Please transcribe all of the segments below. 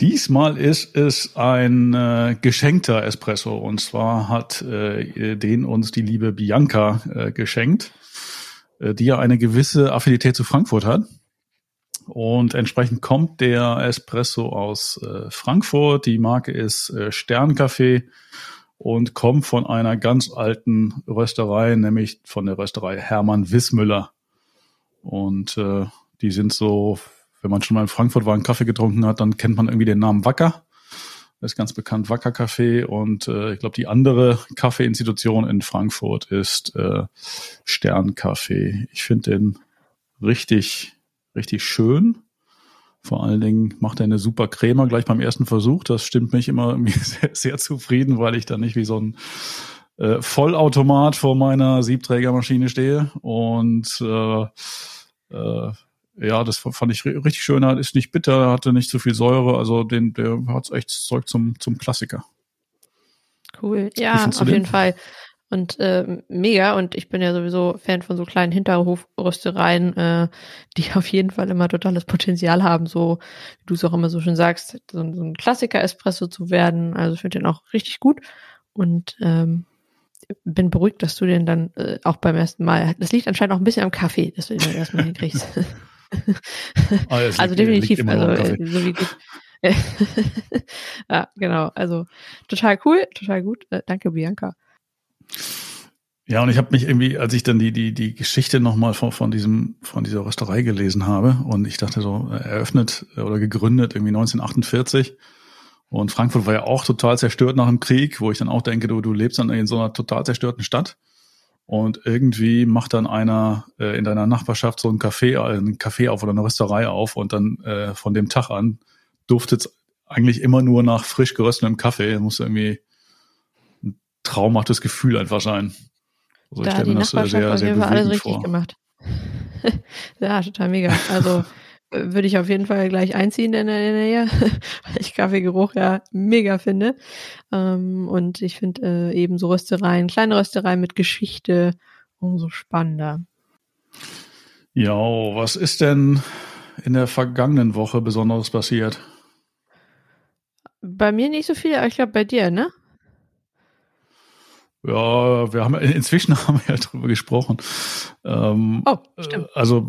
Diesmal ist es ein äh, geschenkter Espresso und zwar hat äh, den uns die liebe Bianca äh, geschenkt, äh, die ja eine gewisse Affinität zu Frankfurt hat. Und entsprechend kommt der Espresso aus äh, Frankfurt. Die Marke ist äh, Sterncafé und kommt von einer ganz alten Rösterei, nämlich von der Rösterei Hermann Wissmüller. Und äh, die sind so wenn man schon mal in Frankfurt war, einen Kaffee getrunken hat, dann kennt man irgendwie den Namen Wacker. Das ist ganz bekannt, Wacker Kaffee. Und äh, ich glaube, die andere Kaffeeinstitution in Frankfurt ist äh, Sternkaffee. Ich finde den richtig, richtig schön. Vor allen Dingen macht er eine super Creme gleich beim ersten Versuch. Das stimmt mich immer sehr, sehr zufrieden, weil ich da nicht wie so ein äh, Vollautomat vor meiner Siebträgermaschine stehe. Und äh, äh, ja, das fand ich richtig schön. Ist nicht bitter, hatte nicht zu viel Säure. Also den, der hat echt Zeug zum, zum Klassiker. Cool. Ja, auf jeden Fall. Und äh, mega. Und ich bin ja sowieso Fan von so kleinen Hinterhofröstereien, äh, die auf jeden Fall immer totales Potenzial haben, so wie du es auch immer so schön sagst, so, so ein Klassiker-Espresso zu werden. Also ich finde den auch richtig gut. Und ähm, bin beruhigt, dass du den dann äh, auch beim ersten Mal. Das liegt anscheinend auch ein bisschen am Kaffee, dass du den erstmal hinkriegst. Oh, also liegt, definitiv, also äh, so wie gut. ja, genau. Also total cool, total gut. Äh, danke, Bianca. Ja, und ich habe mich irgendwie, als ich dann die die die Geschichte nochmal von von diesem von dieser Rösterei gelesen habe und ich dachte so eröffnet oder gegründet irgendwie 1948 und Frankfurt war ja auch total zerstört nach dem Krieg, wo ich dann auch denke, du du lebst dann in so einer total zerstörten Stadt und irgendwie macht dann einer äh, in deiner Nachbarschaft so ein Café, äh, ein Café auf oder eine Rösterei auf und dann äh, von dem Tag an duftet es eigentlich immer nur nach frisch geröstetem Kaffee. Das muss irgendwie ein traumhaftes Gefühl einfach sein. Also da ich stelle mir das äh, sehr, sehr bewegend alles richtig vor. gemacht. ja, total mega. Also würde ich auf jeden Fall gleich einziehen in der Nähe, weil ich Kaffeegeruch ja mega finde. Ähm, und ich finde äh, eben so Röstereien, kleine Röstereien mit Geschichte umso spannender. Ja, was ist denn in der vergangenen Woche Besonderes passiert? Bei mir nicht so viel, aber ich glaube bei dir, ne? Ja, wir haben inzwischen haben wir ja drüber gesprochen. Ähm, oh, stimmt. Also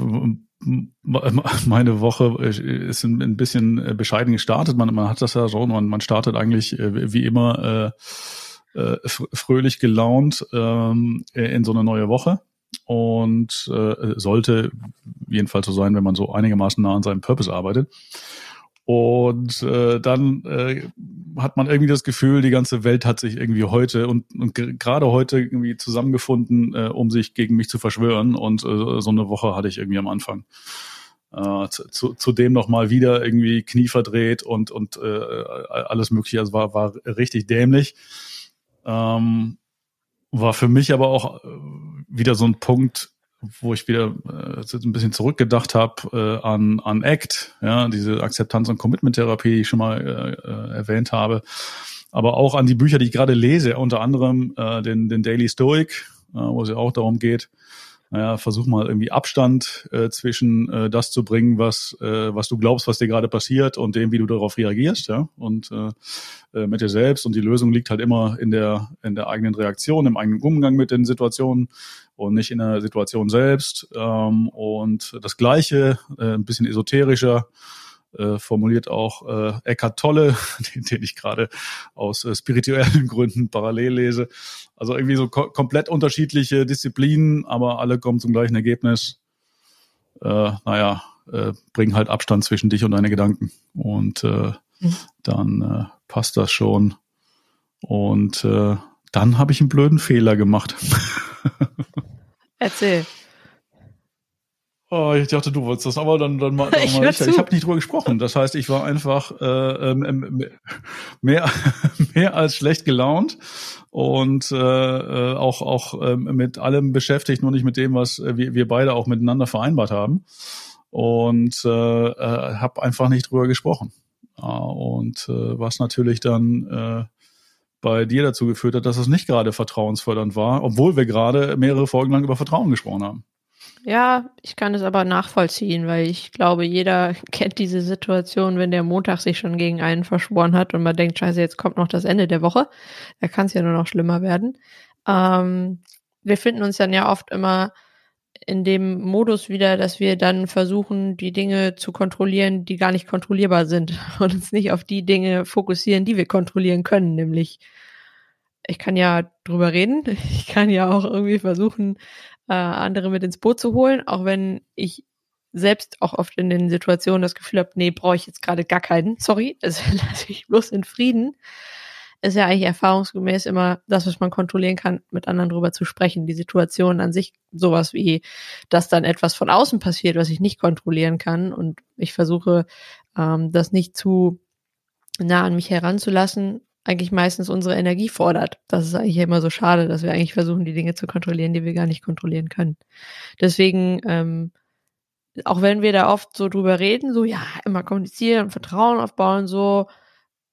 meine Woche ist ein bisschen äh, bescheiden gestartet. Man, man hat das ja so, man, man startet eigentlich äh, wie immer äh, äh fröhlich gelaunt ähm, in so eine neue Woche und äh, sollte jedenfalls so sein, wenn man so einigermaßen nah an seinem Purpose arbeitet. Und äh, dann äh, hat man irgendwie das Gefühl, die ganze Welt hat sich irgendwie heute und, und gerade heute irgendwie zusammengefunden, äh, um sich gegen mich zu verschwören. Und äh, so eine Woche hatte ich irgendwie am Anfang. Äh, zu, zudem noch mal wieder irgendwie Knie verdreht und und äh, alles mögliche. Also war war richtig dämlich. Ähm, war für mich aber auch äh, wieder so ein Punkt, wo ich wieder äh, ein bisschen zurückgedacht habe äh, an, an ACT, ja, diese Akzeptanz- und Commitment-Therapie, die ich schon mal äh, äh, erwähnt habe, aber auch an die Bücher, die ich gerade lese, unter anderem äh, den, den Daily Stoic, äh, wo es ja auch darum geht, naja, versuch mal irgendwie Abstand äh, zwischen äh, das zu bringen, was, äh, was du glaubst, was dir gerade passiert und dem, wie du darauf reagierst, ja, und äh, äh, mit dir selbst. Und die Lösung liegt halt immer in der, in der eigenen Reaktion, im eigenen Umgang mit den Situationen und nicht in der Situation selbst. Ähm, und das Gleiche, äh, ein bisschen esoterischer, äh, formuliert auch äh, Eckhart Tolle, den, den ich gerade aus äh, spirituellen Gründen parallel lese. Also irgendwie so ko komplett unterschiedliche Disziplinen, aber alle kommen zum gleichen Ergebnis. Äh, naja, äh, bring halt Abstand zwischen dich und deine Gedanken. Und äh, mhm. dann äh, passt das schon. Und äh, dann habe ich einen blöden Fehler gemacht. Erzähl. Oh, ich dachte, du wolltest das, aber dann, dann mal. Ich, ich, ich habe nicht drüber gesprochen. Das heißt, ich war einfach äh, ähm, ähm mehr, mehr als schlecht gelaunt und äh, äh auch auch äh, mit allem beschäftigt, nur nicht mit dem, was wir, wir beide auch miteinander vereinbart haben und äh, äh, habe einfach nicht drüber gesprochen. Ja, und äh, was natürlich dann äh, bei dir dazu geführt hat, dass es nicht gerade vertrauensfördernd war, obwohl wir gerade mehrere Folgen lang über Vertrauen gesprochen haben. Ja, ich kann es aber nachvollziehen, weil ich glaube, jeder kennt diese Situation, wenn der Montag sich schon gegen einen verschworen hat und man denkt, scheiße, jetzt kommt noch das Ende der Woche. Da kann es ja nur noch schlimmer werden. Ähm, wir finden uns dann ja oft immer in dem Modus wieder, dass wir dann versuchen, die Dinge zu kontrollieren, die gar nicht kontrollierbar sind. Und uns nicht auf die Dinge fokussieren, die wir kontrollieren können, nämlich ich kann ja drüber reden, ich kann ja auch irgendwie versuchen, äh, andere mit ins Boot zu holen, auch wenn ich selbst auch oft in den Situationen das Gefühl habe, nee, brauche ich jetzt gerade gar keinen, sorry, das lasse ich bloß in Frieden ist ja eigentlich erfahrungsgemäß immer das, was man kontrollieren kann, mit anderen drüber zu sprechen. Die Situation an sich, sowas wie, dass dann etwas von außen passiert, was ich nicht kontrollieren kann. Und ich versuche, ähm, das nicht zu nah an mich heranzulassen, eigentlich meistens unsere Energie fordert. Das ist eigentlich immer so schade, dass wir eigentlich versuchen, die Dinge zu kontrollieren, die wir gar nicht kontrollieren können. Deswegen, ähm, auch wenn wir da oft so drüber reden, so ja, immer kommunizieren, Vertrauen aufbauen, so,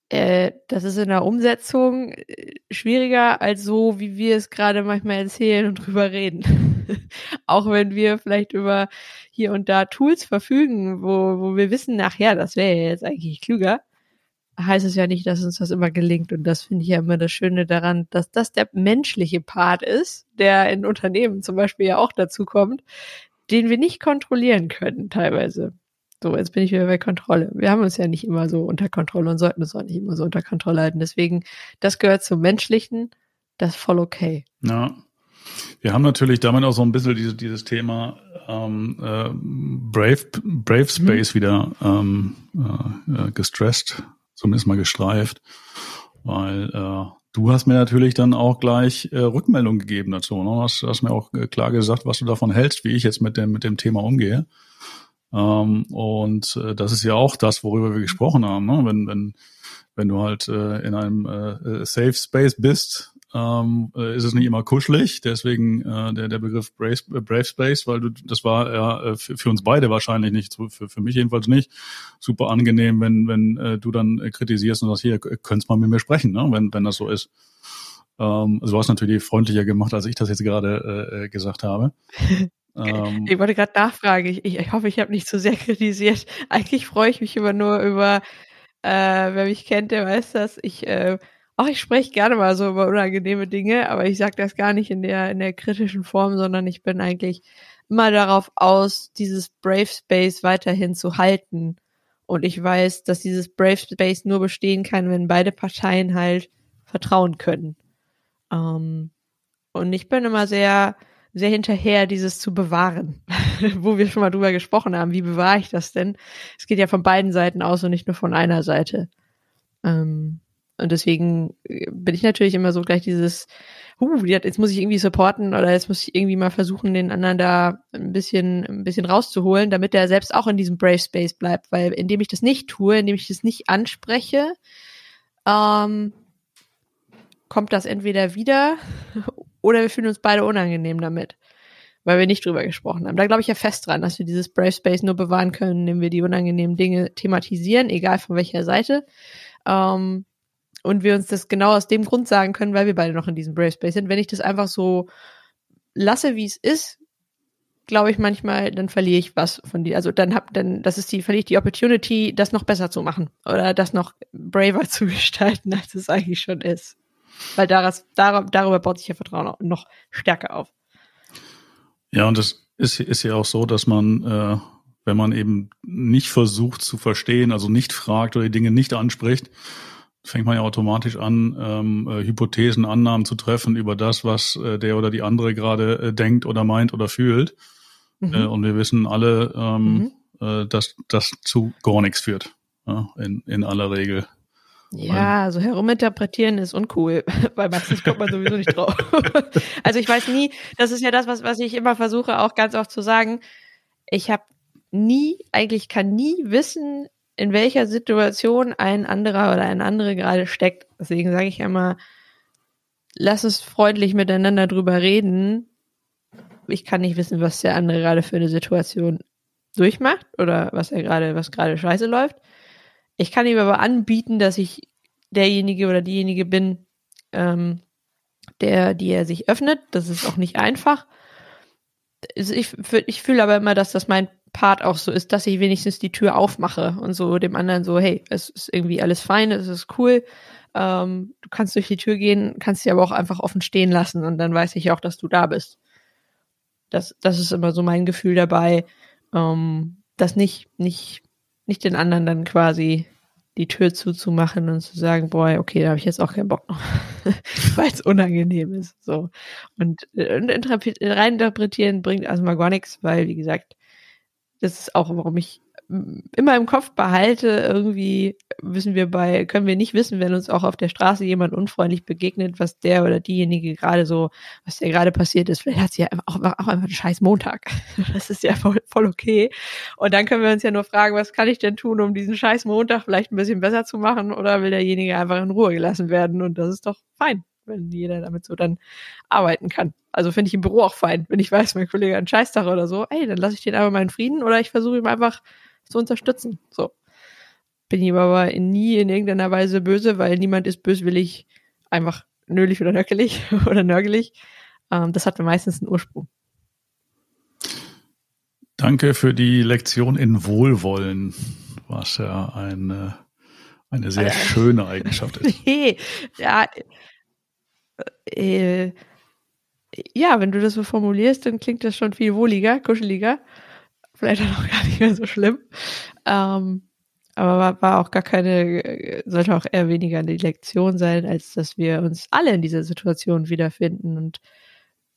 äh, das ist in der Umsetzung äh, schwieriger als so, wie wir es gerade manchmal erzählen und drüber reden. Auch wenn wir vielleicht über hier und da Tools verfügen, wo, wo wir wissen, ach ja, das wäre jetzt eigentlich klüger, heißt es ja nicht, dass uns das immer gelingt. Und das finde ich ja immer das Schöne daran, dass das der menschliche Part ist, der in Unternehmen zum Beispiel ja auch dazu kommt, den wir nicht kontrollieren können teilweise. So, jetzt bin ich wieder bei Kontrolle. Wir haben uns ja nicht immer so unter Kontrolle und sollten es auch nicht immer so unter Kontrolle halten. Deswegen, das gehört zum Menschlichen, das ist voll okay. Ja. Wir haben natürlich damit auch so ein bisschen dieses, dieses Thema ähm, äh, Brave, Brave Space mhm. wieder ähm, äh, gestresst, zumindest mal gestreift, weil äh, du hast mir natürlich dann auch gleich äh, Rückmeldung gegeben dazu. Ne? Hast, hast mir auch äh, klar gesagt, was du davon hältst, wie ich jetzt mit dem, mit dem Thema umgehe. Ähm, und äh, das ist ja auch das, worüber wir gesprochen haben. Ne? Wenn, wenn, wenn du halt äh, in einem äh, Safe Space bist, ähm, äh, ist es nicht immer kuschelig. Deswegen äh, der, der Begriff Brave, äh, Brave Space, weil du, das war ja äh, für, für uns beide wahrscheinlich nicht, für, für mich jedenfalls nicht, super angenehm, wenn, wenn äh, du dann äh, kritisierst und sagst, hier, könntest mal mit mir sprechen, ne? wenn, wenn das so ist. Ähm, also du hast natürlich freundlicher gemacht, als ich das jetzt gerade äh, gesagt habe. Ähm, ich wollte gerade nachfragen. Ich, ich, hoffe, ich habe nicht zu sehr kritisiert. Eigentlich freue ich mich immer nur über, äh, wer mich kennt, der weiß das. Ich, äh, auch ich spreche gerne mal so über unangenehme Dinge, aber ich sage das gar nicht in der in der kritischen Form, sondern ich bin eigentlich immer darauf aus, dieses Brave Space weiterhin zu halten. Und ich weiß, dass dieses Brave Space nur bestehen kann, wenn beide Parteien halt vertrauen können. Ähm, und ich bin immer sehr sehr hinterher, dieses zu bewahren, wo wir schon mal drüber gesprochen haben. Wie bewahre ich das denn? Es geht ja von beiden Seiten aus und nicht nur von einer Seite. Ähm, und deswegen äh, bin ich natürlich immer so gleich dieses, uh, jetzt muss ich irgendwie supporten oder jetzt muss ich irgendwie mal versuchen, den anderen da ein bisschen, ein bisschen rauszuholen, damit der selbst auch in diesem Brave Space bleibt. Weil indem ich das nicht tue, indem ich das nicht anspreche, ähm, kommt das entweder wieder oder wir fühlen uns beide unangenehm damit, weil wir nicht drüber gesprochen haben. Da glaube ich ja fest dran, dass wir dieses Brave Space nur bewahren können, indem wir die unangenehmen Dinge thematisieren, egal von welcher Seite. Ähm, und wir uns das genau aus dem Grund sagen können, weil wir beide noch in diesem Brave Space sind. Wenn ich das einfach so lasse, wie es ist, glaube ich manchmal, dann verliere ich was von dir. Also dann hab, dann, das ist die, verliere ich die Opportunity, das noch besser zu machen oder das noch braver zu gestalten, als es eigentlich schon ist. Weil daraus, dar, darüber baut sich ja Vertrauen noch stärker auf. Ja, und es ist, ist ja auch so, dass man, äh, wenn man eben nicht versucht zu verstehen, also nicht fragt oder die Dinge nicht anspricht, fängt man ja automatisch an, ähm, äh, Hypothesen, Annahmen zu treffen über das, was äh, der oder die andere gerade äh, denkt oder meint oder fühlt. Mhm. Äh, und wir wissen alle, ähm, mhm. äh, dass das zu gar nichts führt. Ja, in, in aller Regel. Ja, also heruminterpretieren ist uncool, weil meistens kommt man sowieso nicht drauf. also ich weiß nie, das ist ja das, was, was ich immer versuche, auch ganz oft zu sagen. Ich habe nie, eigentlich kann nie wissen, in welcher Situation ein anderer oder ein andere gerade steckt. Deswegen sage ich immer, lass uns freundlich miteinander drüber reden. Ich kann nicht wissen, was der andere gerade für eine Situation durchmacht oder was er gerade, was gerade scheiße läuft. Ich kann ihm aber anbieten, dass ich derjenige oder diejenige bin, ähm, der, die er sich öffnet. Das ist auch nicht einfach. Ich, ich fühle aber immer, dass das mein Part auch so ist, dass ich wenigstens die Tür aufmache und so dem anderen so, hey, es ist irgendwie alles fein, es ist cool. Ähm, du kannst durch die Tür gehen, kannst sie aber auch einfach offen stehen lassen und dann weiß ich auch, dass du da bist. Das, das ist immer so mein Gefühl dabei, ähm, das nicht, nicht, nicht den anderen dann quasi die Tür zuzumachen und zu sagen, boah, okay, da habe ich jetzt auch keinen Bock noch, weil es unangenehm ist. So. Und, und reininterpretieren bringt erstmal gar nichts, weil, wie gesagt, das ist auch, warum ich immer im Kopf behalte, irgendwie wissen wir bei, können wir nicht wissen, wenn uns auch auf der Straße jemand unfreundlich begegnet, was der oder diejenige gerade so, was der gerade passiert ist. Vielleicht hat sie ja auch, auch einfach einen scheiß Montag. Das ist ja voll, voll okay. Und dann können wir uns ja nur fragen, was kann ich denn tun, um diesen scheiß Montag vielleicht ein bisschen besser zu machen oder will derjenige einfach in Ruhe gelassen werden? Und das ist doch fein, wenn jeder damit so dann arbeiten kann. Also finde ich im Büro auch fein, wenn ich weiß, mein Kollege hat einen Scheißtag oder so, ey, dann lasse ich den einfach mal in Frieden oder ich versuche ihm einfach zu unterstützen. So. Bin ihm aber nie in irgendeiner Weise böse, weil niemand ist böswillig einfach nölig oder nöckelig oder nörgelig. Ähm, das hat meistens einen Ursprung. Danke für die Lektion in Wohlwollen, was ja eine, eine sehr also, schöne Eigenschaft ist. nee, ja, äh, ja, wenn du das so formulierst, dann klingt das schon viel wohliger, kuscheliger vielleicht auch gar nicht mehr so schlimm. Ähm, aber war, war auch gar keine, sollte auch eher weniger eine Lektion sein, als dass wir uns alle in dieser Situation wiederfinden. Und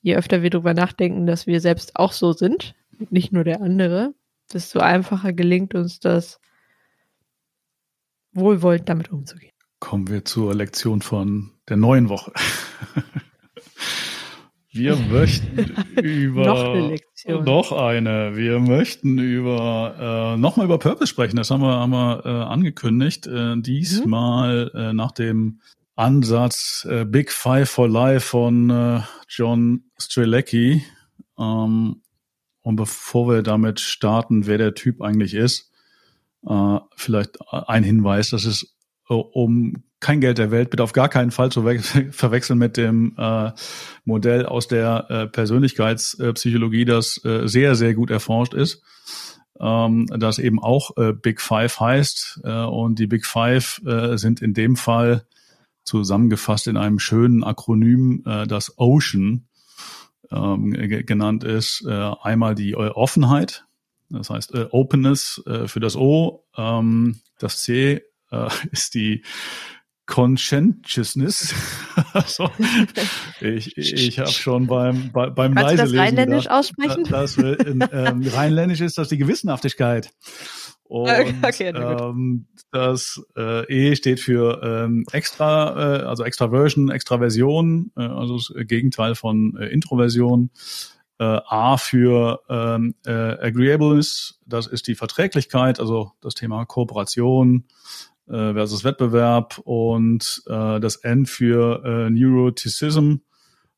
je öfter wir darüber nachdenken, dass wir selbst auch so sind, nicht nur der andere, desto einfacher gelingt uns das, wohlwollend damit umzugehen. Kommen wir zur Lektion von der neuen Woche. Wir möchten über noch eine. Noch eine. Wir möchten über äh, nochmal über Purpose sprechen. Das haben wir, haben wir äh, angekündigt. Äh, diesmal mhm. äh, nach dem Ansatz äh, Big Five for Life von äh, John Strelecki. Ähm, und bevor wir damit starten, wer der Typ eigentlich ist, äh, vielleicht ein Hinweis, dass es äh, um kein Geld der Welt, bitte auf gar keinen Fall zu verwechseln mit dem äh, Modell aus der äh, Persönlichkeitspsychologie, das äh, sehr, sehr gut erforscht ist, ähm, das eben auch äh, Big Five heißt. Äh, und die Big Five äh, sind in dem Fall zusammengefasst in einem schönen Akronym, äh, das Ocean ähm, genannt ist. Äh, einmal die äh, Offenheit, das heißt äh, Openness äh, für das O, ähm, das C äh, ist die Conscientiousness. also, ich ich habe schon beim, bei, beim Kannst Leiselesen du das rheinländisch gedacht, aussprechen? Das, in, ähm, rheinländisch ist das die Gewissenhaftigkeit. Und okay, ähm, das äh, E steht für ähm, extra, äh, also Extraversion, Extraversion, äh, also das Gegenteil von äh, Introversion. Äh, A für ähm, äh, Agreeableness, das ist die Verträglichkeit, also das Thema Kooperation, äh, versus Wettbewerb und äh, das N für äh, Neuroticism,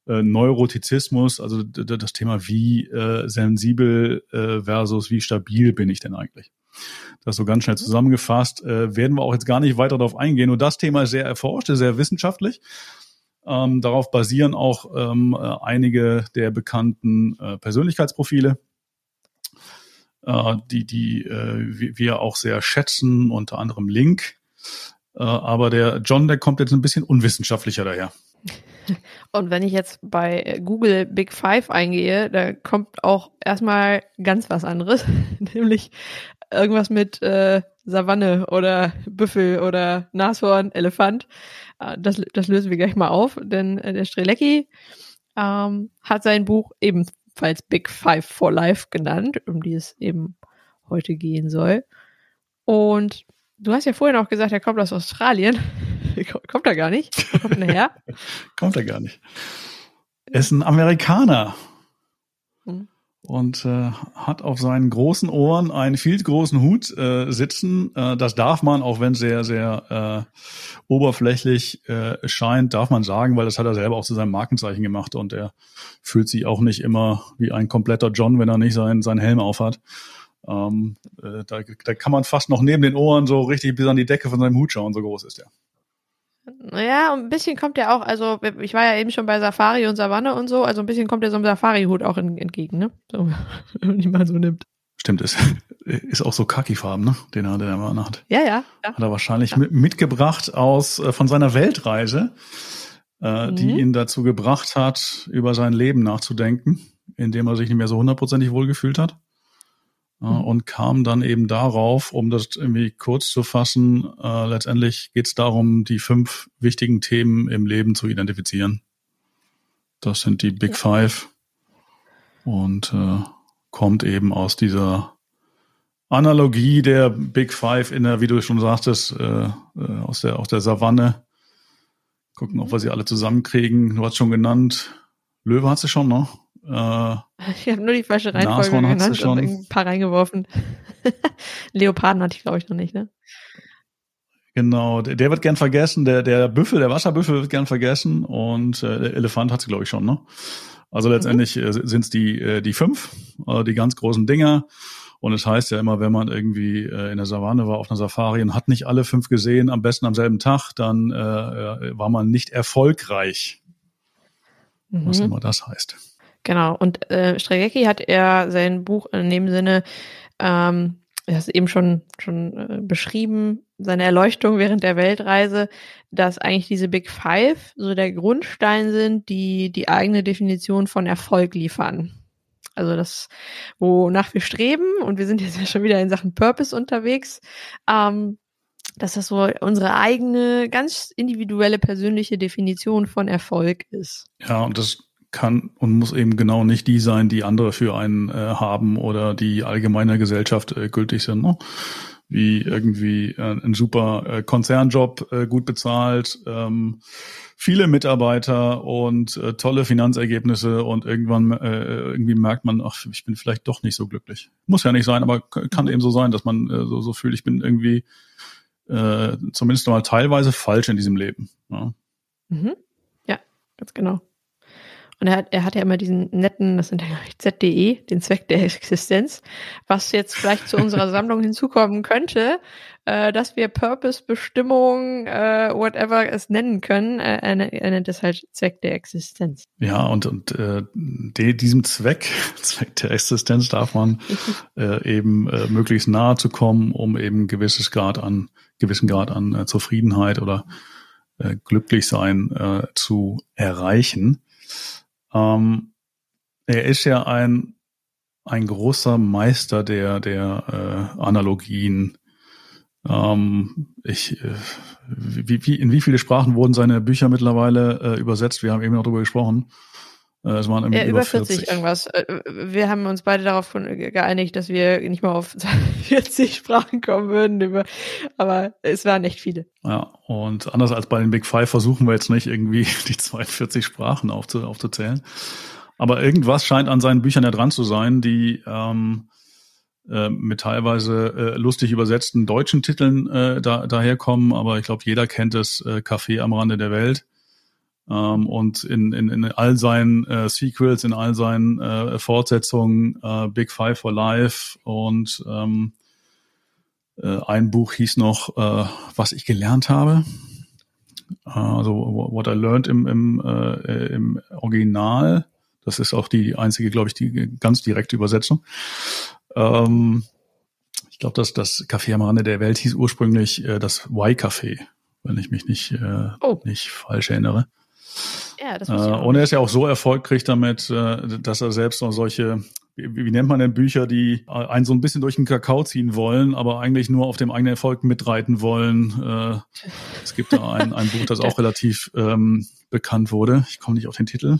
äh, Neurotizismus, also das Thema, wie äh, sensibel äh, versus wie stabil bin ich denn eigentlich. Das so ganz schnell zusammengefasst, äh, werden wir auch jetzt gar nicht weiter darauf eingehen. Und das Thema ist sehr erforscht, sehr wissenschaftlich. Ähm, darauf basieren auch ähm, äh, einige der bekannten äh, Persönlichkeitsprofile, äh, die, die äh, wir auch sehr schätzen, unter anderem Link. Äh, aber der John, der kommt jetzt ein bisschen unwissenschaftlicher daher. Und wenn ich jetzt bei Google Big Five eingehe, da kommt auch erstmal ganz was anderes, nämlich irgendwas mit äh, Savanne oder Büffel oder Nashorn, Elefant. Äh, das, das lösen wir gleich mal auf, denn äh, der Strelecki ähm, hat sein Buch ebenfalls Big Five for Life genannt, um die es eben heute gehen soll. Und Du hast ja vorhin auch gesagt, er kommt aus Australien. kommt er gar nicht? Wo kommt er her? kommt er gar nicht. Er ist ein Amerikaner. Hm. und äh, hat auf seinen großen Ohren einen viel großen Hut äh, sitzen. Äh, das darf man, auch wenn sehr, sehr äh, oberflächlich äh, scheint, darf man sagen, weil das hat er selber auch zu seinem Markenzeichen gemacht und er fühlt sich auch nicht immer wie ein kompletter John, wenn er nicht seinen, seinen Helm aufhat. Ähm, äh, da, da kann man fast noch neben den Ohren so richtig bis an die Decke von seinem Hut schauen, so groß ist er. Naja, ein bisschen kommt er auch, also ich war ja eben schon bei Safari und Savanne und so, also ein bisschen kommt er so einem Safari-Hut auch in, entgegen, ne? So, wenn man ihn mal so nimmt. Stimmt, ist, ist auch so Kaki-Farben, ne? Den er, den er immer hat. Ja, ja. ja. Hat er wahrscheinlich ja. mit, mitgebracht aus, äh, von seiner Weltreise, äh, mhm. die ihn dazu gebracht hat, über sein Leben nachzudenken, indem er sich nicht mehr so hundertprozentig wohlgefühlt hat. Mhm. und kam dann eben darauf, um das irgendwie kurz zu fassen, äh, letztendlich geht es darum, die fünf wichtigen Themen im Leben zu identifizieren. Das sind die Big Five und äh, kommt eben aus dieser Analogie der Big Five in der, wie du schon sagtest, äh, äh, aus der aus der Savanne. Gucken, ob wir sie alle zusammenkriegen. Du hast schon genannt. Löwe hat sie schon, ne? Äh, ich habe nur die falsche Reihenfolge genannt und ein paar reingeworfen. Leoparden hatte ich, glaube ich, noch nicht, ne? Genau, der, der, wird gern vergessen, der, der Büffel, der Wasserbüffel wird gern vergessen und äh, der Elefant hat sie, glaube ich, schon, ne? Also mhm. letztendlich mhm. äh, sind es die, äh, die fünf, äh, die ganz großen Dinger. Und es das heißt ja immer, wenn man irgendwie äh, in der Savanne war, auf einer Safari und hat nicht alle fünf gesehen, am besten am selben Tag, dann äh, äh war man nicht erfolgreich. Mhm. Was immer das heißt. Genau. Und äh, Stregecki hat er sein Buch in dem Sinne, ähm, er hat eben schon, schon äh, beschrieben, seine Erleuchtung während der Weltreise, dass eigentlich diese Big Five so der Grundstein sind, die die eigene Definition von Erfolg liefern. Also das, wonach wir streben, und wir sind jetzt ja schon wieder in Sachen Purpose unterwegs, ähm, dass das so unsere eigene, ganz individuelle, persönliche Definition von Erfolg ist. Ja, und das kann und muss eben genau nicht die sein, die andere für einen äh, haben oder die allgemeiner Gesellschaft äh, gültig sind. Ne? Wie irgendwie äh, ein super äh, Konzernjob, äh, gut bezahlt, ähm, viele Mitarbeiter und äh, tolle Finanzergebnisse und irgendwann äh, irgendwie merkt man, ach, ich bin vielleicht doch nicht so glücklich. Muss ja nicht sein, aber kann eben so sein, dass man äh, so, so fühlt, ich bin irgendwie äh, zumindest mal teilweise falsch in diesem Leben. Ja, mhm. ja ganz genau. Und er hat, er hat ja immer diesen netten, das sind ja ZDE, den Zweck der Existenz, was jetzt vielleicht zu unserer Sammlung hinzukommen könnte, äh, dass wir Purpose, Bestimmung, äh, whatever es nennen können. Äh, er, er nennt es halt Zweck der Existenz. Ja, und, und äh, de, diesem Zweck, Zweck der Existenz, darf man äh, eben äh, möglichst nahe zu kommen, um eben gewisses Grad an, gewissen Grad an äh, Zufriedenheit oder äh, Glücklichsein äh, zu erreichen. Ähm, er ist ja ein, ein großer Meister der, der äh, Analogien. Ähm, ich, äh, wie, wie, in wie viele Sprachen wurden seine Bücher mittlerweile äh, übersetzt? Wir haben eben noch darüber gesprochen. Äh, es waren ja, über 40, 40 irgendwas. Äh, wir haben uns beide darauf geeinigt, dass wir nicht mal auf 40 Sprachen kommen würden, aber es waren echt viele. Ja, und anders als bei den Big Five versuchen wir jetzt nicht irgendwie die 42 Sprachen aufzu aufzuzählen. Aber irgendwas scheint an seinen Büchern ja dran zu sein, die ähm, äh, mit teilweise äh, lustig übersetzten deutschen Titeln äh, da, daherkommen. Aber ich glaube, jeder kennt das äh, Café am Rande der Welt ähm, und in, in, in all seinen äh, Sequels, in all seinen äh, Fortsetzungen, äh, Big Five for Life und ähm, äh, ein Buch hieß noch, äh, was ich gelernt habe. Äh, also What I Learned im, im, äh, im Original. Das ist auch die einzige, glaube ich, die ganz direkte Übersetzung. Ähm, ich glaube, dass das Café am Rande der Welt hieß ursprünglich äh, das Y-Café, wenn ich mich nicht, äh, oh. nicht falsch erinnere. Ja, das äh, und er ist ja auch so erfolgreich damit, äh, dass er selbst noch solche, wie, wie, nennt man denn Bücher, die einen so ein bisschen durch den Kakao ziehen wollen, aber eigentlich nur auf dem eigenen Erfolg mitreiten wollen. Äh, es gibt da ein, ein Buch, das auch relativ ähm, bekannt wurde. Ich komme nicht auf den Titel.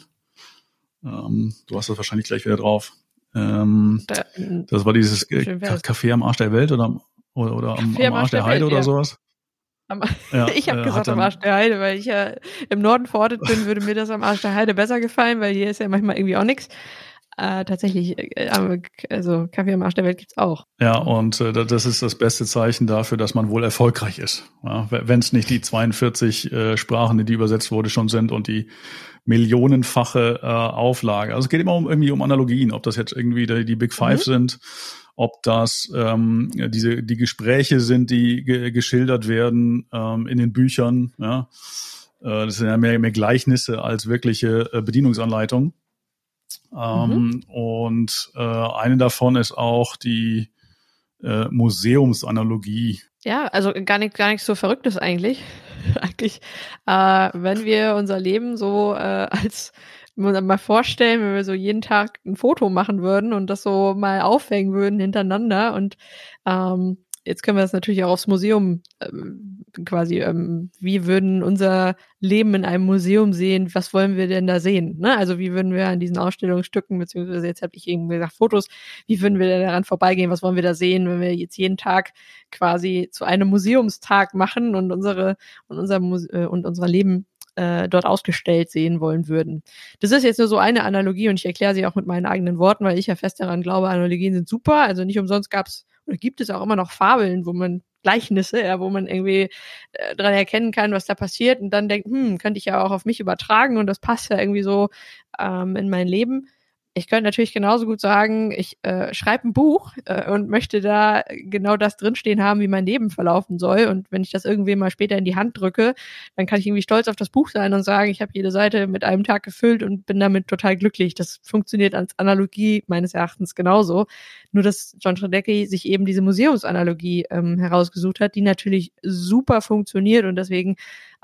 Ähm, du hast das wahrscheinlich gleich wieder drauf. Ähm, da, das war dieses Café am Arsch der Welt oder, oder, oder am, am Arsch der Heide Welt, oder ja. sowas. Ja, ich habe äh, gesagt am Arsch der Heide, weil ich ja im Norden verortet bin, würde mir das am Arsch der Heide besser gefallen, weil hier ist ja manchmal irgendwie auch nichts. äh, tatsächlich, äh, also Kaffee am Arsch der Welt gibt's auch. Ja, und äh, das ist das beste Zeichen dafür, dass man wohl erfolgreich ist. Ja, Wenn es nicht die 42 äh, Sprachen, in die übersetzt wurde, schon sind und die millionenfache äh, Auflage. Also es geht immer um irgendwie um Analogien, ob das jetzt irgendwie die, die Big Five mhm. sind, ob das ähm, diese die Gespräche sind, die ge geschildert werden ähm, in den Büchern. Ja, äh, das sind ja mehr, mehr Gleichnisse als wirkliche äh, Bedienungsanleitungen. Ähm, mhm. Und äh, eine davon ist auch die äh, Museumsanalogie. Ja, also gar nicht, gar nichts so Verrücktes eigentlich. eigentlich, äh, wenn wir unser Leben so äh, als mal vorstellen, wenn wir so jeden Tag ein Foto machen würden und das so mal aufhängen würden hintereinander und ähm, jetzt können wir das natürlich auch aufs Museum ähm, quasi, ähm, wie würden unser Leben in einem Museum sehen, was wollen wir denn da sehen? Ne? Also wie würden wir an diesen Ausstellungsstücken, beziehungsweise jetzt habe ich eben gesagt Fotos, wie würden wir denn daran vorbeigehen, was wollen wir da sehen, wenn wir jetzt jeden Tag quasi zu einem Museumstag machen und unsere und unser Muse äh, und unser Leben äh, dort ausgestellt sehen wollen würden. Das ist jetzt nur so eine Analogie und ich erkläre sie auch mit meinen eigenen Worten, weil ich ja fest daran glaube, Analogien sind super. Also nicht umsonst gab es oder gibt es auch immer noch Fabeln, wo man Gleichnisse, ja, wo man irgendwie äh, dran erkennen kann, was da passiert und dann denkt, hm, könnte ich ja auch auf mich übertragen und das passt ja irgendwie so ähm, in mein Leben ich könnte natürlich genauso gut sagen, ich äh, schreibe ein Buch äh, und möchte da genau das drinstehen haben, wie mein Leben verlaufen soll. Und wenn ich das irgendwie mal später in die Hand drücke, dann kann ich irgendwie stolz auf das Buch sein und sagen, ich habe jede Seite mit einem Tag gefüllt und bin damit total glücklich. Das funktioniert als Analogie meines Erachtens genauso. Nur dass John Stradecki sich eben diese Museumsanalogie ähm, herausgesucht hat, die natürlich super funktioniert und deswegen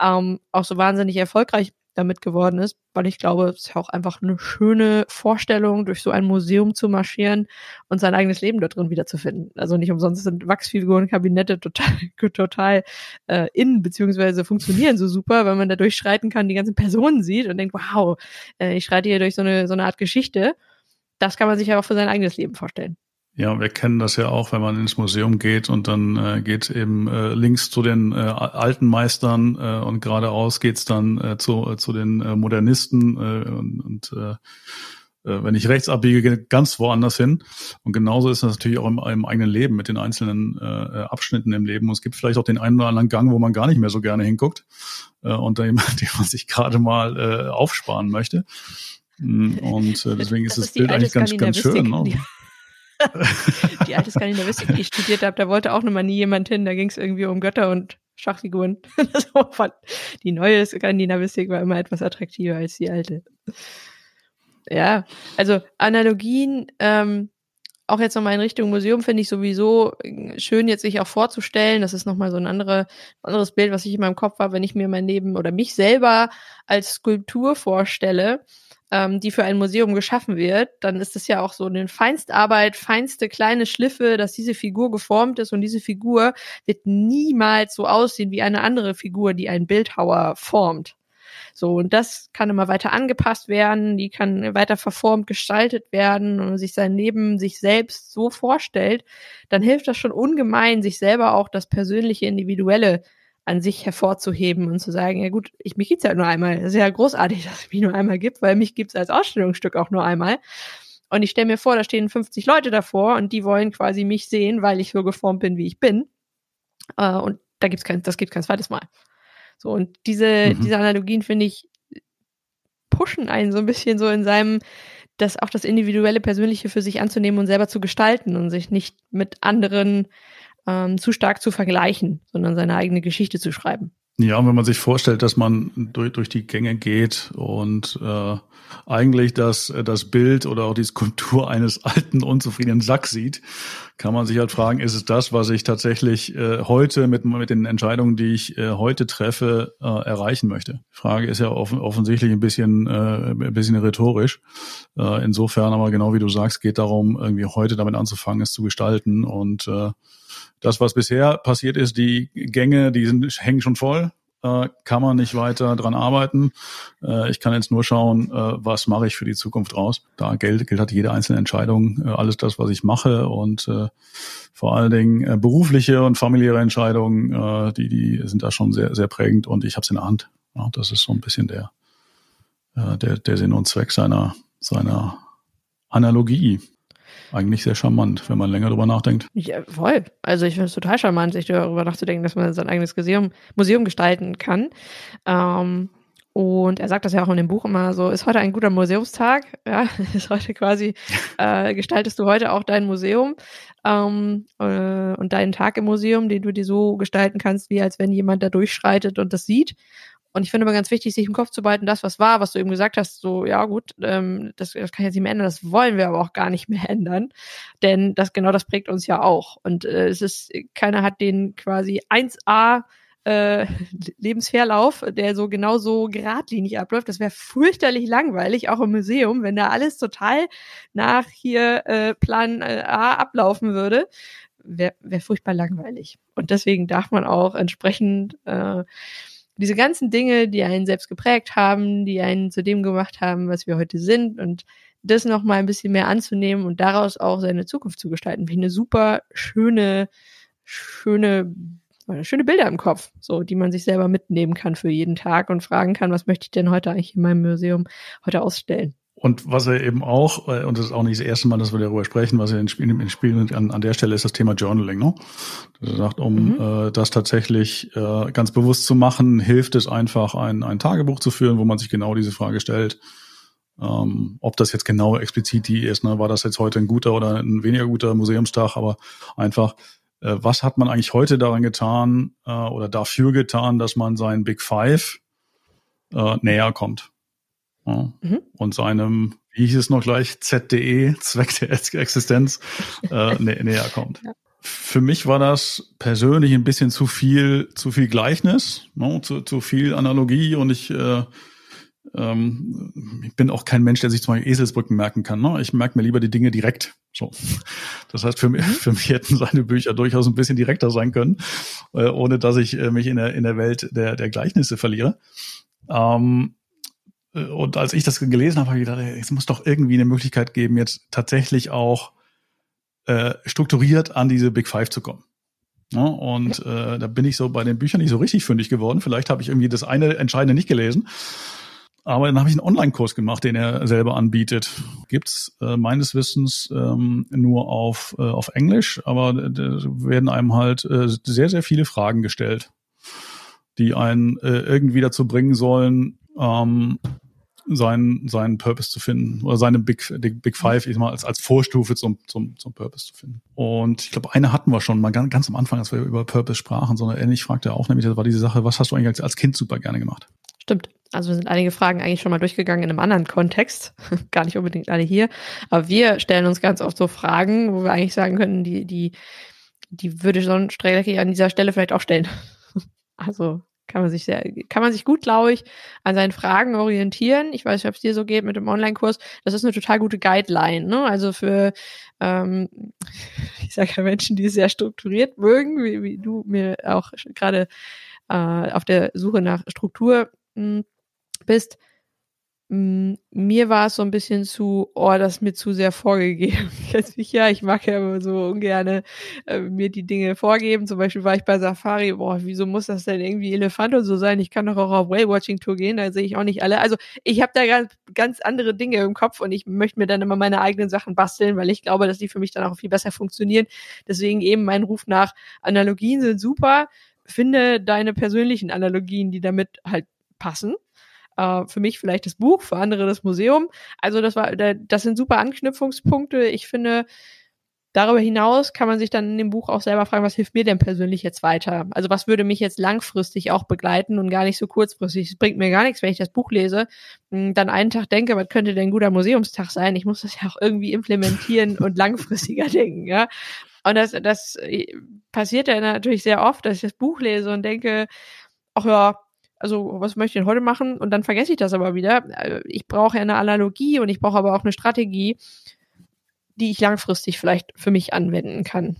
ähm, auch so wahnsinnig erfolgreich damit geworden ist, weil ich glaube, es ist ja auch einfach eine schöne Vorstellung, durch so ein Museum zu marschieren und sein eigenes Leben dort drin wiederzufinden. Also nicht umsonst sind Wachsfiguren, Kabinette total, total äh, in, beziehungsweise funktionieren so super, weil man da durchschreiten kann, die ganzen Personen sieht und denkt, wow, äh, ich schreite hier durch so eine, so eine Art Geschichte. Das kann man sich ja auch für sein eigenes Leben vorstellen. Ja, wir kennen das ja auch, wenn man ins Museum geht und dann äh, geht eben äh, links zu den äh, alten Meistern äh, und geradeaus geht's dann äh, zu, äh, zu den äh, Modernisten äh, und, und äh, äh, wenn ich rechts abbiege, geht ganz woanders hin. Und genauso ist das natürlich auch im, im eigenen Leben mit den einzelnen äh, Abschnitten im Leben. Und es gibt vielleicht auch den einen oder anderen Gang, wo man gar nicht mehr so gerne hinguckt äh, und den, den man sich gerade mal äh, aufsparen möchte. Mm, und äh, deswegen ist das, das Bild eigentlich ganz, ganz schön. Ne? die alte Skandinavistik, die ich studiert habe, da wollte auch noch mal nie jemand hin. Da ging es irgendwie um Götter und Schachfiguren. die neue Skandinavistik war immer etwas attraktiver als die alte. Ja, also Analogien, ähm, auch jetzt nochmal in Richtung Museum finde ich sowieso schön, jetzt sich auch vorzustellen. Das ist nochmal so ein andere, anderes Bild, was ich in meinem Kopf habe, wenn ich mir mein Leben oder mich selber als Skulptur vorstelle ähm, die für ein Museum geschaffen wird, dann ist es ja auch so eine Feinstarbeit, feinste kleine Schliffe, dass diese Figur geformt ist und diese Figur wird niemals so aussehen wie eine andere Figur, die ein Bildhauer formt. So, und das kann immer weiter angepasst werden, die kann weiter verformt gestaltet werden und sich sein Leben sich selbst so vorstellt, dann hilft das schon ungemein, sich selber auch das persönliche, individuelle an sich hervorzuheben und zu sagen, ja gut, ich, mich gibt's ja nur einmal. Das ist ja großartig, dass es mich nur einmal gibt, weil mich gibt's als Ausstellungsstück auch nur einmal. Und ich stelle mir vor, da stehen 50 Leute davor und die wollen quasi mich sehen, weil ich so geformt bin, wie ich bin. Äh, und da gibt's kein, das gibt kein zweites Mal. So, und diese, mhm. diese Analogien, finde ich, pushen einen so ein bisschen so in seinem, das auch das individuelle Persönliche für sich anzunehmen und selber zu gestalten und sich nicht mit anderen ähm, zu stark zu vergleichen, sondern seine eigene Geschichte zu schreiben. Ja, und wenn man sich vorstellt, dass man durch, durch die Gänge geht und äh, eigentlich das, das Bild oder auch die Skulptur eines alten, unzufriedenen Sack sieht, kann man sich halt fragen, ist es das, was ich tatsächlich äh, heute mit, mit den Entscheidungen, die ich äh, heute treffe, äh, erreichen möchte? Die Frage ist ja offen, offensichtlich ein bisschen, äh, ein bisschen rhetorisch. Äh, insofern aber genau wie du sagst, geht darum, irgendwie heute damit anzufangen, es zu gestalten und äh, das, was bisher passiert ist, die Gänge, die sind, hängen schon voll, äh, kann man nicht weiter dran arbeiten. Äh, ich kann jetzt nur schauen, äh, was mache ich für die Zukunft raus. Da gilt, gilt hat jede einzelne Entscheidung, alles das, was ich mache und vor allen Dingen berufliche und familiäre Entscheidungen, die, die sind da schon sehr, sehr prägend und ich habe es in der Hand. Das ist so ein bisschen der, der, der Sinn und Zweck seiner, seiner Analogie. Eigentlich sehr charmant, wenn man länger drüber nachdenkt. Ja, voll. Also ich finde es total charmant, sich darüber nachzudenken, dass man sein eigenes Museum, Museum gestalten kann. Ähm, und er sagt das ja auch in dem Buch immer so, ist heute ein guter Museumstag? Ja, ist heute quasi, äh, gestaltest du heute auch dein Museum ähm, äh, und deinen Tag im Museum, den du dir so gestalten kannst, wie als wenn jemand da durchschreitet und das sieht. Und ich finde aber ganz wichtig, sich im Kopf zu behalten, das, was war, was du eben gesagt hast, so, ja gut, ähm, das, das kann jetzt nicht mehr ändern, das wollen wir aber auch gar nicht mehr ändern. Denn das genau das prägt uns ja auch. Und äh, es ist, keiner hat den quasi 1a äh, Lebensverlauf, der so genauso geradlinig abläuft. Das wäre fürchterlich langweilig, auch im Museum, wenn da alles total nach hier äh, Plan äh, A ablaufen würde. Wäre wär furchtbar langweilig. Und deswegen darf man auch entsprechend äh, diese ganzen Dinge, die einen selbst geprägt haben, die einen zu dem gemacht haben, was wir heute sind und das noch mal ein bisschen mehr anzunehmen und daraus auch seine Zukunft zu gestalten. Wie eine super schöne, schöne, schöne Bilder im Kopf, so, die man sich selber mitnehmen kann für jeden Tag und fragen kann, was möchte ich denn heute eigentlich in meinem Museum heute ausstellen? Und was er eben auch, äh, und das ist auch nicht das erste Mal, dass wir darüber sprechen, was er in Spielen, in Spielen an, an der Stelle ist das Thema Journaling. Ne? Er sagt, um mhm. äh, das tatsächlich äh, ganz bewusst zu machen, hilft es einfach, ein, ein Tagebuch zu führen, wo man sich genau diese Frage stellt. Ähm, ob das jetzt genau explizit die ist, ne? war das jetzt heute ein guter oder ein weniger guter Museumstag, aber einfach, äh, was hat man eigentlich heute daran getan äh, oder dafür getan, dass man seinen Big Five äh, näher kommt? Ja. Mhm. Und seinem, wie hieß es noch gleich, ZDE, Zweck der Existenz, äh, nä näher kommt. Ja. Für mich war das persönlich ein bisschen zu viel, zu viel Gleichnis, ne, zu, zu viel Analogie und ich, äh, ähm, ich bin auch kein Mensch, der sich zum Beispiel Eselsbrücken merken kann. Ne? Ich merke mir lieber die Dinge direkt. So. Das heißt, für mich, mhm. für mich hätten seine Bücher durchaus ein bisschen direkter sein können, äh, ohne dass ich äh, mich in der, in der Welt der, der Gleichnisse verliere. Ähm, äh, und als ich das gelesen habe, habe ich gedacht, es muss doch irgendwie eine Möglichkeit geben, jetzt tatsächlich auch äh, strukturiert an diese Big Five zu kommen. Ja, und äh, da bin ich so bei den Büchern nicht so richtig fündig geworden. Vielleicht habe ich irgendwie das eine Entscheidende nicht gelesen. Aber dann habe ich einen Online-Kurs gemacht, den er selber anbietet. Gibt's äh, meines Wissens ähm, nur auf, äh, auf Englisch, aber da werden einem halt äh, sehr, sehr viele Fragen gestellt, die einen äh, irgendwie dazu bringen sollen, ähm, seinen, seinen Purpose zu finden oder seine Big, Big Five ich mal als, als Vorstufe zum, zum, zum Purpose zu finden. Und ich glaube, eine hatten wir schon mal ganz, ganz am Anfang, als wir über Purpose sprachen, sondern ähnlich fragte er auch nämlich, das war diese Sache, was hast du eigentlich als, als Kind super gerne gemacht? Stimmt. Also wir sind einige Fragen eigentlich schon mal durchgegangen in einem anderen Kontext, gar nicht unbedingt alle hier, aber wir stellen uns ganz oft so Fragen, wo wir eigentlich sagen können, die, die, die würde so ein Strecke an dieser Stelle vielleicht auch stellen. Also kann man sich sehr, kann man sich gut, glaube ich, an seinen Fragen orientieren. Ich weiß nicht, ob es dir so geht mit dem Online-Kurs. Das ist eine total gute Guideline, ne? Also für, ähm, ich sage ja Menschen, die es sehr strukturiert mögen, wie, wie du mir auch gerade äh, auf der Suche nach Struktur mh, hm, bist mir war es so ein bisschen zu, oh, das ist mir zu sehr vorgegeben. Ja, ich mag ja immer so ungerne äh, mir die Dinge vorgeben. Zum Beispiel war ich bei Safari, boah, wieso muss das denn irgendwie Elefant und so sein? Ich kann doch auch auf Whale-Watching-Tour gehen, da sehe ich auch nicht alle. Also ich habe da ganz, ganz andere Dinge im Kopf und ich möchte mir dann immer meine eigenen Sachen basteln, weil ich glaube, dass die für mich dann auch viel besser funktionieren. Deswegen eben mein Ruf nach Analogien sind super. Finde deine persönlichen Analogien, die damit halt passen äh, für mich vielleicht das Buch, für andere das Museum. Also das war, das sind super Anknüpfungspunkte. Ich finde, darüber hinaus kann man sich dann in dem Buch auch selber fragen, was hilft mir denn persönlich jetzt weiter? Also was würde mich jetzt langfristig auch begleiten und gar nicht so kurzfristig? Es bringt mir gar nichts, wenn ich das Buch lese, hm, dann einen Tag denke, was könnte denn ein guter Museumstag sein? Ich muss das ja auch irgendwie implementieren und langfristiger denken, ja. Und das, das äh, passiert ja natürlich sehr oft, dass ich das Buch lese und denke, ach ja, also was möchte ich denn heute machen? Und dann vergesse ich das aber wieder. Äh, ich brauche eine Analogie und ich brauche aber auch eine Strategie, die ich langfristig vielleicht für mich anwenden kann.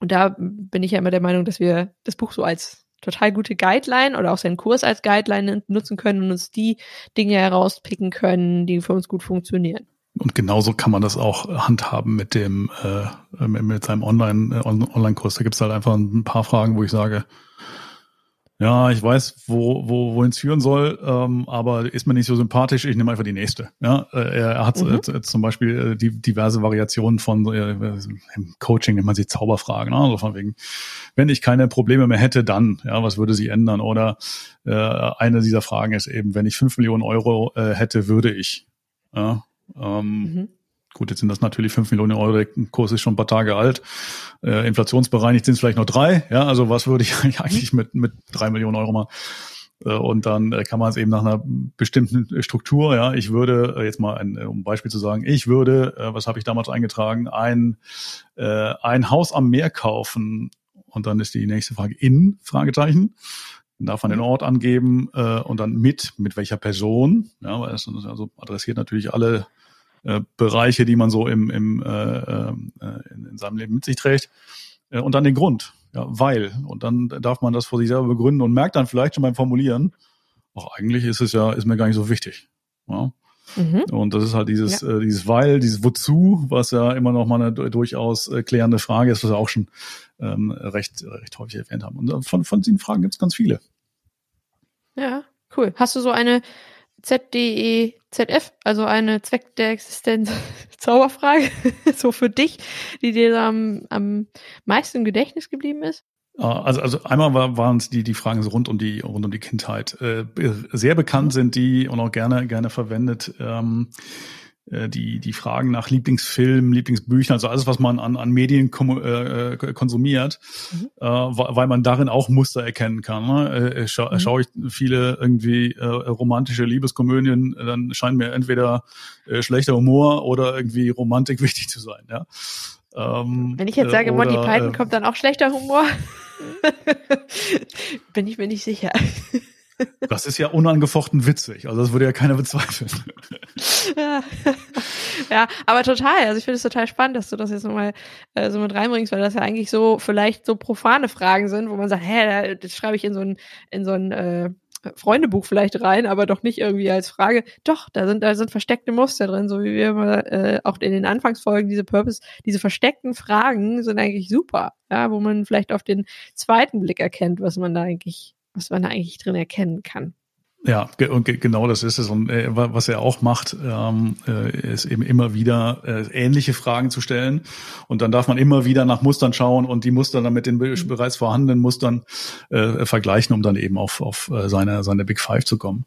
Und da bin ich ja immer der Meinung, dass wir das Buch so als total gute Guideline oder auch seinen Kurs als Guideline nutzen können und uns die Dinge herauspicken können, die für uns gut funktionieren. Und genauso kann man das auch handhaben mit dem äh, mit seinem Online äh, Online-Kurs. Da gibt es halt einfach ein paar Fragen, wo ich sage, ja, ich weiß, wo, wo, wohin es führen soll, ähm, aber ist mir nicht so sympathisch, ich nehme einfach die nächste. Ja, äh, er hat mhm. äh, zum Beispiel äh, die, diverse Variationen von äh, im Coaching nennt man sie Zauberfragen, ne? also von wegen, wenn ich keine Probleme mehr hätte, dann, ja, was würde sich ändern? Oder äh, eine dieser Fragen ist eben, wenn ich fünf Millionen Euro äh, hätte, würde ich. Ja, ähm, mhm. Gut, jetzt sind das natürlich fünf Millionen Euro, der Kurs ist schon ein paar Tage alt. Äh, inflationsbereinigt sind es vielleicht noch drei. Ja, also was würde ich eigentlich mit, mit drei Millionen Euro machen? Äh, und dann äh, kann man es eben nach einer bestimmten Struktur, ja, ich würde, äh, jetzt mal ein, um ein Beispiel zu sagen, ich würde, was habe ich damals eingetragen, ein, ein Haus am Meer kaufen. Und dann ist die nächste Frage in, Fragezeichen. Dann darf man den Ort angeben und dann mit, mit welcher Person. Ja, weil es also adressiert natürlich alle äh, Bereiche, die man so im, im, äh, äh, in, in seinem Leben mit sich trägt. Äh, und dann den Grund, ja, weil. Und dann darf man das vor sich selber begründen und merkt dann vielleicht schon beim Formulieren, auch eigentlich ist es ja, ist mir gar nicht so wichtig. Ja. Mhm. Und das ist halt dieses, ja. äh, dieses Weil, dieses Wozu, was ja immer noch mal eine durchaus äh, klärende Frage ist, was wir auch schon ähm, recht, recht häufig erwähnt haben. Und von, von diesen Fragen gibt es ganz viele. Ja, cool. Hast du so eine ZDEZF, also eine Zweck der Existenz Zauberfrage, so für dich, die dir am, am meisten im Gedächtnis geblieben ist? Ah, also, also einmal war, waren es die, die Fragen so rund um die, rund um die Kindheit. Äh, sehr bekannt sind die und auch gerne, gerne verwendet. Ähm, äh, die, die Fragen nach Lieblingsfilmen, Lieblingsbüchern, also alles, was man an, an Medien äh, äh, konsumiert, mhm. äh, weil man darin auch Muster erkennen kann. Ne? Äh, scha mhm. Schaue ich viele irgendwie äh, romantische Liebeskomödien, dann scheint mir entweder äh, schlechter Humor oder irgendwie Romantik wichtig zu sein. Ja? Ähm, Wenn ich jetzt sage, oder, Monty Python, äh, kommt dann auch schlechter Humor? Bin ich mir nicht sicher. Das ist ja unangefochten witzig. Also das würde ja keiner bezweifeln. Ja, ja aber total. Also ich finde es total spannend, dass du das jetzt nochmal äh, so mit reinbringst, weil das ja eigentlich so vielleicht so profane Fragen sind, wo man sagt, hä, das schreibe ich in so ein, in so ein äh, Freundebuch vielleicht rein, aber doch nicht irgendwie als Frage. Doch, da sind, da sind versteckte Muster drin, so wie wir immer äh, auch in den Anfangsfolgen diese Purpose, diese versteckten Fragen sind eigentlich super, ja, wo man vielleicht auf den zweiten Blick erkennt, was man da eigentlich was man da eigentlich drin erkennen kann. Ja, und genau das ist es. Und äh, was er auch macht, ähm, äh, ist eben immer wieder äh, ähnliche Fragen zu stellen. Und dann darf man immer wieder nach Mustern schauen und die Muster dann mit den mhm. bereits vorhandenen Mustern äh, vergleichen, um dann eben auf, auf äh, seine, seine Big Five zu kommen.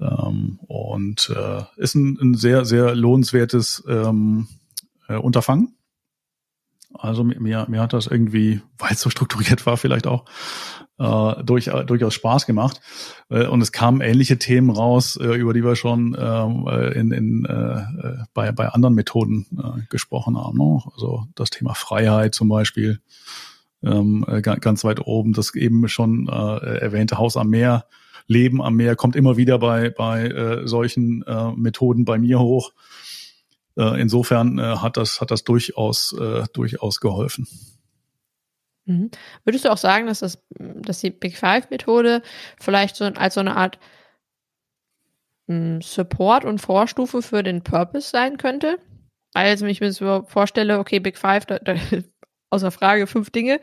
Ähm, und äh, ist ein, ein sehr, sehr lohnenswertes ähm, äh, Unterfangen. Also mir, mir hat das irgendwie, weil es so strukturiert war, vielleicht auch äh, durch, äh, durchaus Spaß gemacht. Äh, und es kamen ähnliche Themen raus, äh, über die wir schon ähm, äh, in, in, äh, bei, bei anderen Methoden äh, gesprochen haben. Ne? Also das Thema Freiheit zum Beispiel ähm, äh, ganz weit oben, das eben schon äh, erwähnte Haus am Meer, Leben am Meer kommt immer wieder bei, bei äh, solchen äh, Methoden bei mir hoch. Äh, insofern äh, hat das, hat das durchaus, äh, durchaus geholfen. Mhm. Würdest du auch sagen, dass, das, dass die Big Five-Methode vielleicht so als so eine Art hm, Support und Vorstufe für den Purpose sein könnte? Also, wenn ich mir so vorstelle, okay, Big Five, da, da, außer Frage fünf Dinge.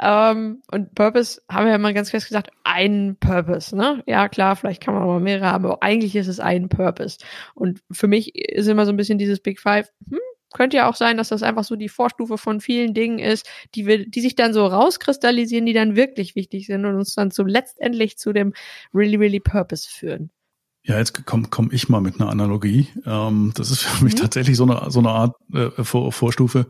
Ähm, und Purpose haben wir ja mal ganz fest gesagt, ein Purpose, ne? Ja, klar, vielleicht kann man mal mehrere haben, aber eigentlich ist es ein Purpose. Und für mich ist immer so ein bisschen dieses Big Five, hm, könnte ja auch sein, dass das einfach so die Vorstufe von vielen Dingen ist, die wir, die sich dann so rauskristallisieren, die dann wirklich wichtig sind und uns dann so letztendlich zu dem really, really Purpose führen. Ja, jetzt komme komm ich mal mit einer Analogie. Ähm, das ist für mich mhm. tatsächlich so eine, so eine Art äh, Vor Vorstufe.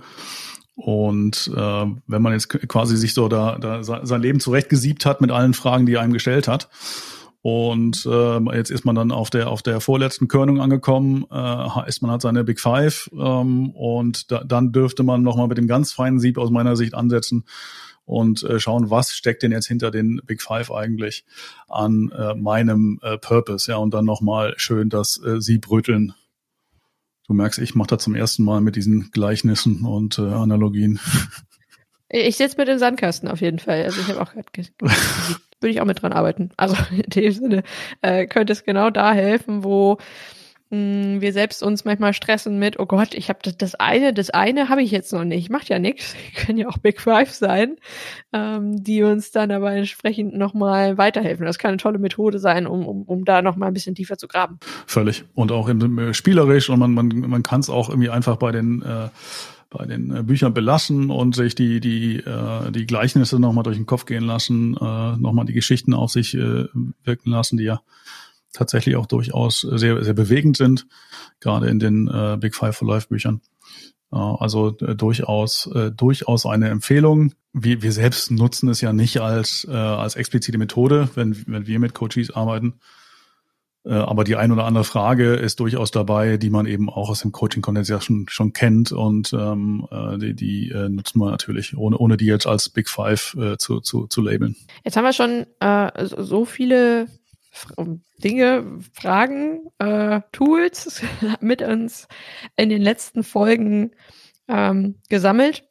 Und äh, wenn man jetzt quasi sich so da, da sein Leben zurechtgesiebt hat mit allen Fragen, die er einem gestellt hat, und äh, jetzt ist man dann auf der auf der vorletzten Körnung angekommen, äh, ist man hat seine Big Five ähm, und da, dann dürfte man nochmal mit dem ganz feinen Sieb aus meiner Sicht ansetzen und äh, schauen, was steckt denn jetzt hinter den Big Five eigentlich an äh, meinem äh, Purpose, ja, und dann nochmal schön das äh, Sieb rütteln. Du merkst, ich mache da zum ersten Mal mit diesen Gleichnissen und äh, Analogien. Ich sitze mit dem Sandkasten auf jeden Fall. Also ich habe auch gerade würde ich auch mit dran arbeiten. Also in dem Sinne äh, könnte es genau da helfen, wo mh, wir selbst uns manchmal stressen mit, oh Gott, ich habe das, das eine, das eine habe ich jetzt noch nicht, macht ja nichts, können ja auch Big Five sein, ähm, die uns dann aber entsprechend nochmal weiterhelfen. Das kann eine tolle Methode sein, um, um, um da nochmal ein bisschen tiefer zu graben. Völlig. Und auch im, äh, spielerisch und man, man, man kann es auch irgendwie einfach bei den äh, bei den äh, Büchern belassen und sich die die äh, die Gleichnisse nochmal durch den Kopf gehen lassen, äh, nochmal die Geschichten auf sich äh, wirken lassen, die ja tatsächlich auch durchaus sehr, sehr bewegend sind, gerade in den äh, Big Five for Life Büchern. Äh, also äh, durchaus, äh, durchaus eine Empfehlung. Wir, wir selbst nutzen es ja nicht als, äh, als explizite Methode, wenn, wenn wir mit Coaches arbeiten. Äh, aber die ein oder andere Frage ist durchaus dabei, die man eben auch aus dem Coaching-Kontext ja schon, schon kennt und ähm, äh, die, die äh, nutzen wir natürlich, ohne, ohne die jetzt als Big Five äh, zu, zu, zu labeln. Jetzt haben wir schon äh, so viele Dinge, Fragen, äh, Tools mit uns in den letzten Folgen ähm, gesammelt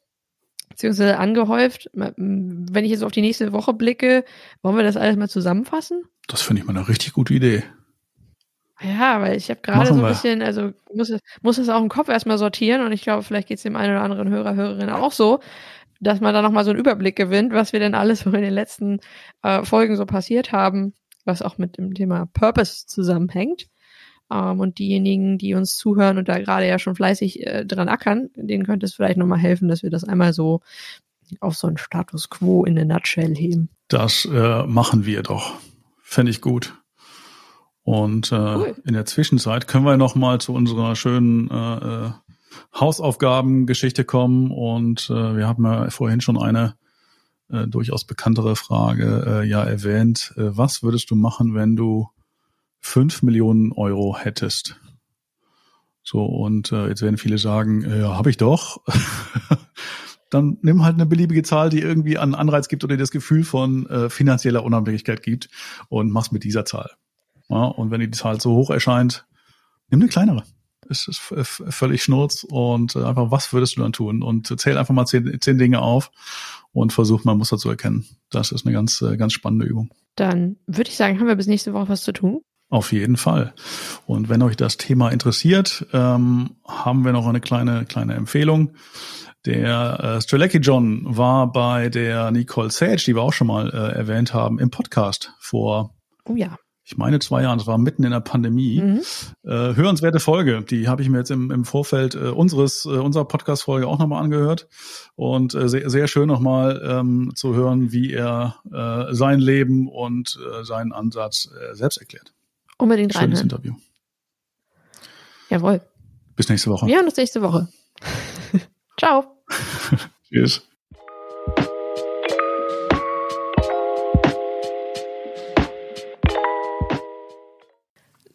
beziehungsweise angehäuft. Wenn ich jetzt auf die nächste Woche blicke, wollen wir das alles mal zusammenfassen? Das finde ich mal eine richtig gute Idee. Ja, weil ich habe gerade so ein bisschen, also muss, muss es auch im Kopf erstmal sortieren und ich glaube, vielleicht geht es dem einen oder anderen Hörer, Hörerin auch so, dass man da nochmal so einen Überblick gewinnt, was wir denn alles so in den letzten äh, Folgen so passiert haben was auch mit dem Thema Purpose zusammenhängt. Ähm, und diejenigen, die uns zuhören und da gerade ja schon fleißig äh, dran ackern, denen könnte es vielleicht nochmal helfen, dass wir das einmal so auf so einen Status quo in der Nutshell heben. Das äh, machen wir doch. Fände ich gut. Und äh, cool. in der Zwischenzeit können wir noch mal zu unserer schönen äh, äh Hausaufgabengeschichte kommen. Und äh, wir haben ja vorhin schon eine äh, durchaus bekanntere Frage äh, ja erwähnt. Äh, was würdest du machen, wenn du fünf Millionen Euro hättest? So, und äh, jetzt werden viele sagen, äh, ja, habe ich doch. Dann nimm halt eine beliebige Zahl, die irgendwie einen Anreiz gibt oder dir das Gefühl von äh, finanzieller Unabhängigkeit gibt und mach's mit dieser Zahl. Ja, und wenn die Zahl so hoch erscheint, nimm eine kleinere. Es ist völlig schnurz und äh, einfach, was würdest du dann tun? Und zähl einfach mal zehn, zehn Dinge auf und versucht mal Muster zu erkennen. Das ist eine ganz, äh, ganz spannende Übung. Dann würde ich sagen, haben wir bis nächste Woche was zu tun. Auf jeden Fall. Und wenn euch das Thema interessiert, ähm, haben wir noch eine kleine, kleine Empfehlung. Der äh, Strelecki John war bei der Nicole Sage, die wir auch schon mal äh, erwähnt haben, im Podcast vor oh ja ich meine zwei Jahren, das war mitten in der Pandemie. Mhm. Äh, hörenswerte Folge, die habe ich mir jetzt im, im Vorfeld äh, unseres äh, unserer Podcast-Folge auch nochmal angehört und äh, sehr, sehr schön nochmal ähm, zu hören, wie er äh, sein Leben und äh, seinen Ansatz äh, selbst erklärt. Unbedingt Schönes reinhören. Interview. Jawohl. Bis nächste Woche. Wir hören uns nächste Woche. Ciao. Tschüss.